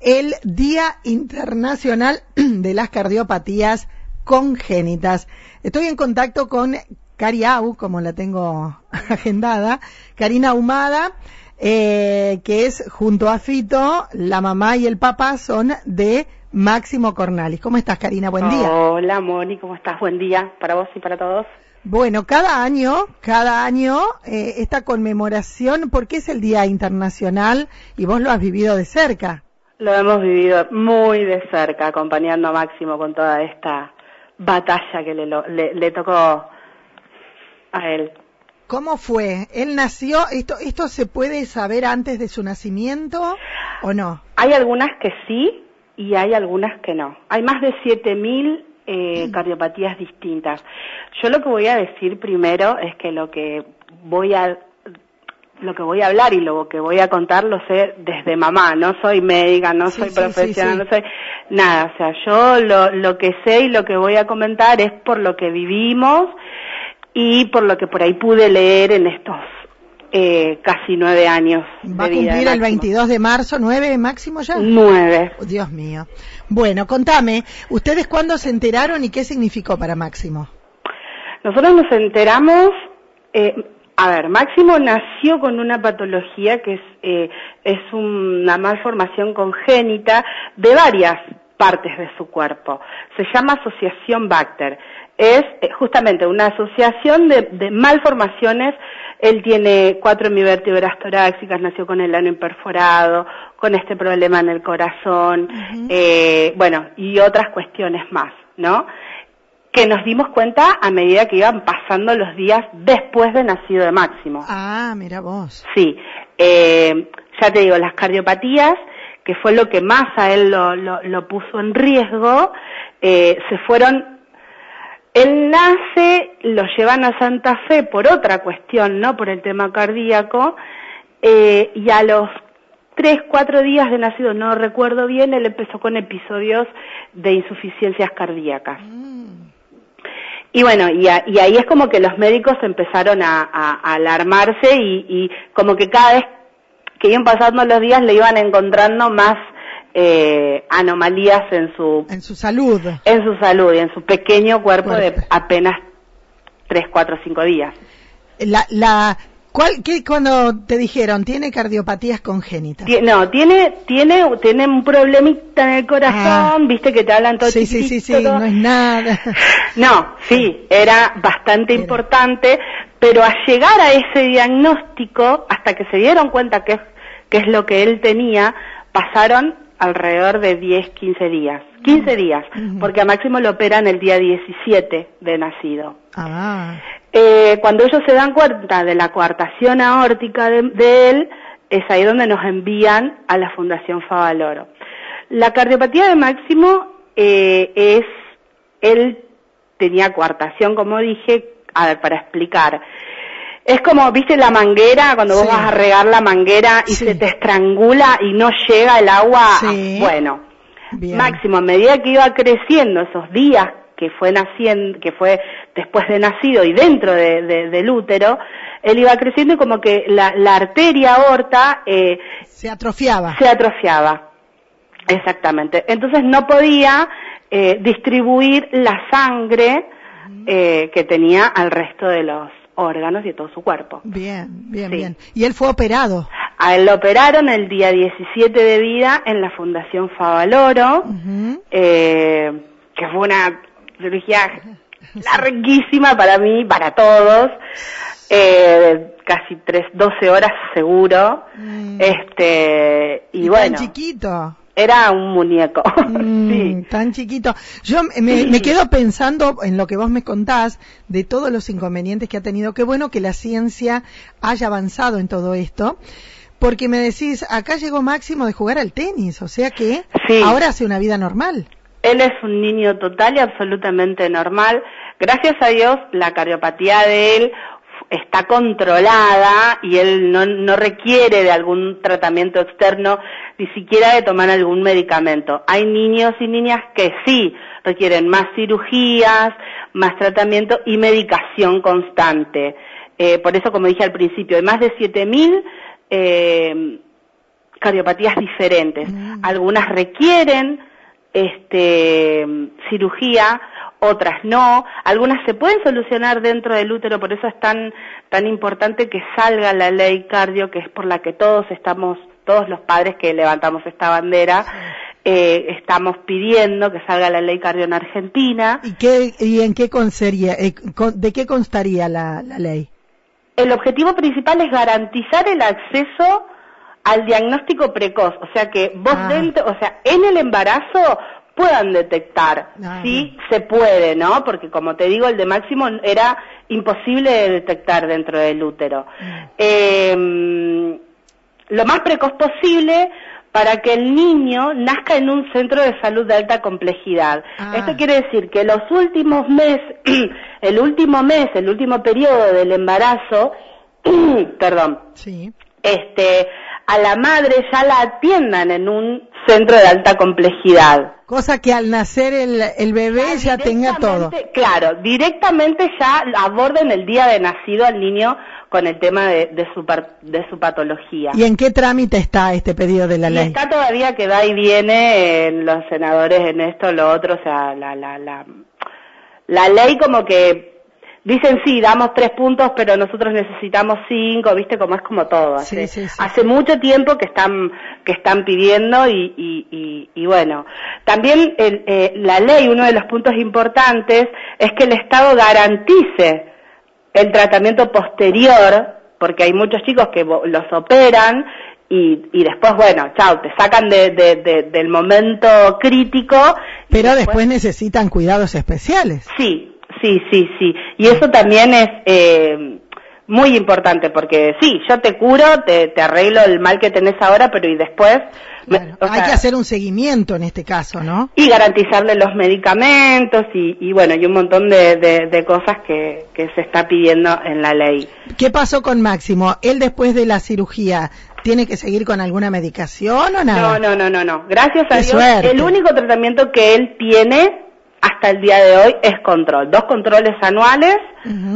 el Día Internacional de las Cardiopatías Congénitas. Estoy en contacto con Cariau, como la tengo agendada, Karina Humada, eh, que es junto a Fito, la mamá y el papá son de Máximo Cornalis. ¿Cómo estás, Karina? Buen día. Hola, Moni, ¿cómo estás? Buen día para vos y para todos. Bueno, cada año, cada año, eh, esta conmemoración, porque es el Día Internacional y vos lo has vivido de cerca. Lo hemos vivido muy de cerca, acompañando a Máximo con toda esta batalla que le, le, le tocó a él. ¿Cómo fue? ¿Él nació? ¿Esto, ¿Esto se puede saber antes de su nacimiento o no? Hay algunas que sí y hay algunas que no. Hay más de 7.000 eh, cardiopatías distintas. Yo lo que voy a decir primero es que lo que voy a lo que voy a hablar y lo que voy a contar lo sé desde mamá, no soy médica, no soy profesional, no soy nada, o sea, yo lo, lo que sé y lo que voy a comentar es por lo que vivimos y por lo que por ahí pude leer en estos eh, casi nueve años. Va a cumplir el 22 de marzo, nueve máximo ya. Nueve. Oh, Dios mío. Bueno, contame, ¿ustedes cuándo se enteraron y qué significó para Máximo? Nosotros nos enteramos, eh, a ver, Máximo nació con una patología que es, eh, es una malformación congénita de varias partes de su cuerpo. Se llama asociación Bacter. Es eh, justamente una asociación de, de malformaciones él tiene cuatro hemivértebras torácicas, nació con el ano imperforado, con este problema en el corazón, eh, bueno, y otras cuestiones más, ¿no? Que nos dimos cuenta a medida que iban pasando los días después de nacido de Máximo. Ah, mira vos. Sí, eh, ya te digo, las cardiopatías, que fue lo que más a él lo, lo, lo puso en riesgo, eh, se fueron él nace, lo llevan a Santa Fe por otra cuestión, no por el tema cardíaco, eh, y a los tres, cuatro días de nacido, no recuerdo bien, él empezó con episodios de insuficiencias cardíacas. Mm. Y bueno, y, y, ahí es como que los médicos empezaron a, a, alarmarse y, y, como que cada vez que iban pasando los días le iban encontrando más eh, anomalías en su en su salud en su salud y en su pequeño cuerpo, de apenas 3, 4, 5 días. La, la, ¿cuál, qué, cuando te dijeron, tiene cardiopatías congénitas? no, tiene, tiene, tiene un problemita en el corazón, ah. viste que te hablan todo Sí, sí, sí, sí, no es nada. No, sí, era bastante era. importante, pero a llegar a ese diagnóstico, hasta que se dieron cuenta que, que es lo que él tenía, pasaron alrededor de 10, 15 días. 15 días, porque a Máximo lo operan el día 17 de nacido. Ah. Eh, cuando ellos se dan cuenta de la coartación aórtica de, de, él, es ahí donde nos envían a la Fundación Favaloro. La cardiopatía de Máximo eh, es, él tenía coartación, como dije, a ver, para explicar. Es como, viste la manguera, cuando vos vas a regar la manguera y Sí. se te estrangula y no llega el agua. Sí. Bueno, Bien. máximo, a medida que iba creciendo esos días que fue naciendo, que fue después de nacido y dentro de, de- del útero, él iba creciendo y como que la, la arteria aorta eh, Se atrofiaba. se atrofiaba. Exactamente. Entonces no podía eh, distribuir la sangre eh, que tenía al resto de los órganos y de todo su cuerpo. Bien, bien, Sí. bien. Y él fue operado. A él lo operaron el día 17 de vida en la Fundación Favaloro, eh, que fue una cirugía larguísima para mí, para todos, eh, casi tres, 12 horas seguro, Mm. este, y, Y bueno, Tan chiquito. era un muñeco, Mm, sí. Tan chiquito. Yo me, me quedo pensando en lo que vos me contás de todos los inconvenientes que ha tenido. Qué bueno que la ciencia haya avanzado en todo esto. Porque me decís, acá llegó Máximo de jugar al tenis, o sea que Sí. ahora hace una vida normal. Él es un niño total y absolutamente normal. Gracias a Dios, la cardiopatía de él está controlada y él no, no requiere de algún tratamiento externo, ni siquiera de tomar algún medicamento. Hay niños y niñas que sí requieren más cirugías, más tratamiento y medicación constante. Eh, por eso, como dije al principio, hay más de 7.000 eh, cardiopatías diferentes. Mm. Algunas requieren este, cirugía, otras no, algunas se pueden solucionar dentro del útero, por eso es tan, tan importante que salga la ley cardio, que es por la que todos estamos, todos los padres que levantamos esta bandera, eh, estamos pidiendo que salga la ley cardio en Argentina. ¿Y, qué, y en qué constaría, eh, de qué constaría la, ley? El objetivo principal es garantizar el acceso al diagnóstico precoz, o sea que vos ah. dentro, o sea, en el embarazo puedan detectar. Ah, sí, se puede, ¿no? Porque como te digo, el de máximo era imposible de detectar dentro del útero. Mm. Eh, lo más precoz posible para que el niño nazca en un centro de salud de alta complejidad. Ah. Esto quiere decir que los últimos meses, el último mes, el último periodo del embarazo, perdón, sí. este, a la madre ya la atiendan en un centro de alta complejidad. Cosa que al nacer el, bebé ya, tenga todo. Claro, directamente ya aborden el día de nacido al niño con el tema de, su, de su patología. ¿Y en qué trámite está este pedido de la ley? Está todavía que va y viene en los senadores en esto, lo otro, o sea, la, la, la, la ley como que dicen sí, damos tres puntos, pero nosotros necesitamos cinco, viste como es como todo. Hace, hace mucho tiempo que están que están pidiendo y, y, y, bueno, también eh, la ley, uno de los puntos importantes es que el Estado garantice el tratamiento posterior, porque hay muchos chicos que los operan y, y después, bueno, chao, te sacan de, del momento crítico. Pero después necesitan cuidados especiales. Sí, Sí, sí, sí. Y eso también es eh, muy importante porque sí, yo te curo, te, te, arreglo el mal que tenés ahora, pero y después... hay que hacer un seguimiento en este caso, ¿no? Y garantizarle los medicamentos y, y bueno, y un montón de, de, cosas que, que se está pidiendo en la ley. ¿Qué pasó con Máximo? Él después de la cirugía, ¿Tiene que seguir con alguna medicación o nada? No, no, no, no, no. Gracias a Dios. El único tratamiento que él tiene hasta el día de hoy es control. Dos controles anuales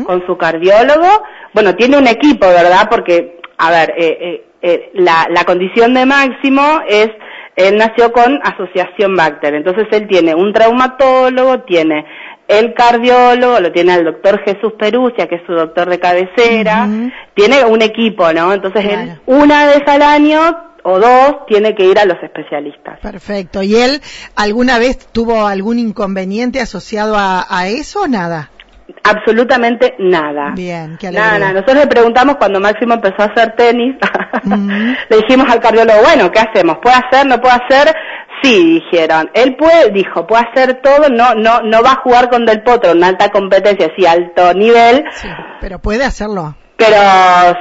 con su cardiólogo. Bueno, tiene un equipo, ¿verdad? Porque, a ver, eh, eh, eh, la, la condición de Máximo es, él nació con asociación Bacter. Entonces él tiene un traumatólogo, tiene el cardiólogo, lo tiene el doctor Jesús Perucia, que es su doctor de cabecera, tiene un equipo, ¿no? Entonces él una vez al año o dos tiene que ir a los especialistas. Perfecto. ¿Y él alguna vez tuvo algún inconveniente asociado a, eso o nada? Absolutamente nada. Bien, qué Nada, nada. Nosotros le preguntamos cuando Máximo empezó a hacer tenis, le dijimos al cardiólogo, bueno, ¿qué hacemos? ¿Puede hacer? ¿No puede hacer? Sí, dijeron. Él puede, dijo, puede hacer todo, no, no, no va a jugar con Del Potro en alta competencia, sí, alto nivel. Sí, pero puede hacerlo. Pero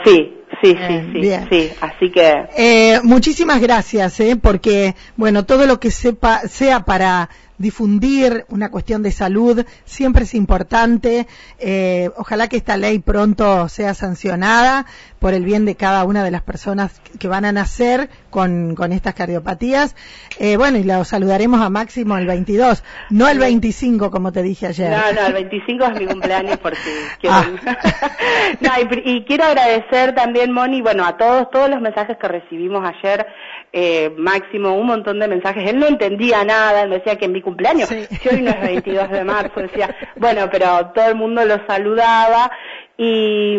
sí, Sí, sí, sí, sí, así que... Eh, muchísimas gracias, eh, porque, bueno, todo lo que sepa, sea para difundir una cuestión de salud siempre es importante. Eh, ojalá que esta ley pronto sea sancionada por el bien de cada una de las personas que van a nacer con, con estas cardiopatías. Eh, bueno, y lo saludaremos a Máximo el 22, no el 25 como te dije ayer. No, no, el 25 es mi cumpleaños porque quiero... Ah. no, y, y, quiero agradecer también, Moni, bueno, a todos, todos los mensajes que recibimos ayer eh, Máximo un montón de mensajes. Él no entendía nada, él me decía que en mi cumpleaños, si hoy no es 22 de marzo, decía, bueno, pero todo el mundo lo saludaba. Y,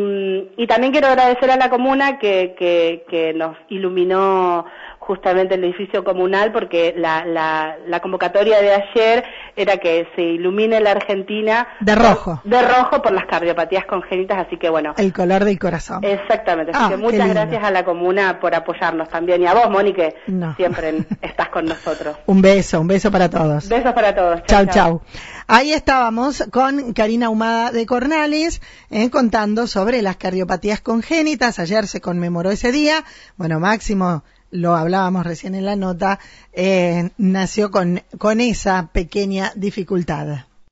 y también quiero agradecer a la comuna que, que, que nos iluminó justamente el edificio comunal porque la, la, la, convocatoria de ayer era que se ilumine la Argentina de rojo. de rojo por las cardiopatías congénitas así que bueno. El color del corazón. Exactamente así ah, que muchas gracias a la comuna por apoyarnos también y a vos Moni que siempre estás con nosotros. Un beso un beso para todos. Besos para todos. Chau chau, ahí estábamos con Karina Humada de Cornales eh, contando sobre las cardiopatías congénitas. Ayer se conmemoró ese día. Bueno Máximo lo hablábamos recién en la nota, eh, nació con, con esa pequeña dificultad.